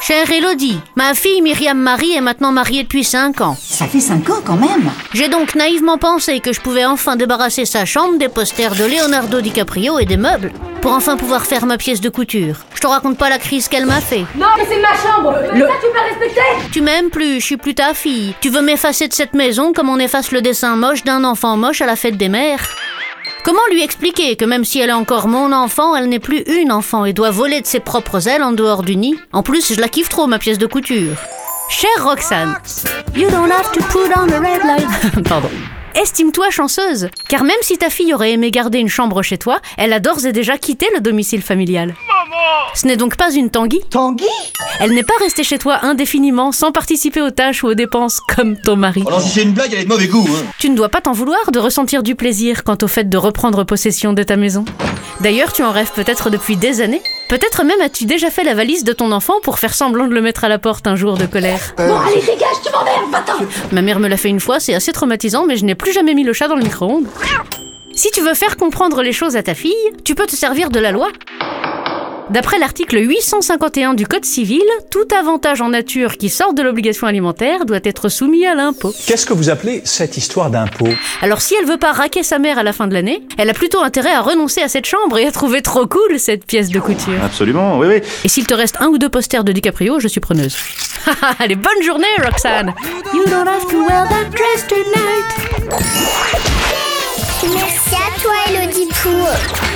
Chère Elodie, ma fille Myriam Marie est maintenant mariée depuis 5 ans. Ça fait 5 ans quand même. J'ai donc naïvement pensé que je pouvais enfin débarrasser sa chambre des posters de Leonardo DiCaprio et des meubles, pour enfin pouvoir faire ma pièce de couture. Je te raconte pas la crise qu'elle m'a fait. Non, mais c'est ma chambre Ça, tu peux respecter Tu m'aimes plus, je suis plus ta fille. Tu veux m'effacer de cette maison comme on efface le dessin moche d'un enfant moche à la fête des mères Comment lui expliquer que même si elle est encore mon enfant, elle n'est plus une enfant et doit voler de ses propres ailes en dehors du nid? En plus, je la kiffe trop, ma pièce de couture. Chère Roxane, you don't have to put on the red light. Pardon. Estime-toi chanceuse, car même si ta fille aurait aimé garder une chambre chez toi, elle a d'ores et déjà quitté le domicile familial. Ce n'est donc pas une Tanguy Tanguy? Elle n'est pas restée chez toi indéfiniment sans participer aux tâches ou aux dépenses comme ton mari. Alors si c'est une blague, elle est de mauvais goût. Hein. Tu ne dois pas t'en vouloir de ressentir du plaisir quant au fait de reprendre possession de ta maison. D'ailleurs, tu en rêves peut-être depuis des années. Peut-être même as-tu déjà fait la valise de ton enfant pour faire semblant de le mettre à la porte un jour de colère. Bon, allez, dégage, tu m'emmerdes, va-t'en Ma mère me l'a fait une fois, c'est assez traumatisant, mais je n'ai plus jamais mis le chat dans le micro-ondes. Si tu veux faire comprendre les choses à ta fille, tu peux te servir de la loi. D'après l'article 851 du Code civil, tout avantage en nature qui sort de l'obligation alimentaire doit être soumis à l'impôt. Qu'est-ce que vous appelez cette histoire d'impôt? Alors si elle veut pas raquer sa mère à la fin de l'année, elle a plutôt intérêt à renoncer à cette chambre et à trouver trop cool cette pièce de couture. Absolument, oui, oui. Et s'il te reste un ou deux posters de DiCaprio, je suis preneuse. Allez, bonne journée Roxane You don't have to wear that dress tonight Merci à toi, Élodie Pou. Rire et chanson.